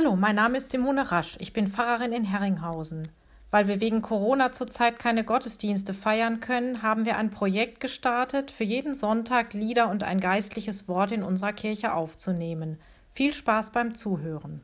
Hallo, mein Name ist Simone Rasch. Ich bin Pfarrerin in Herringhausen. Weil wir wegen Corona zurzeit keine Gottesdienste feiern können, haben wir ein Projekt gestartet, für jeden Sonntag Lieder und ein geistliches Wort in unserer Kirche aufzunehmen. Viel Spaß beim Zuhören.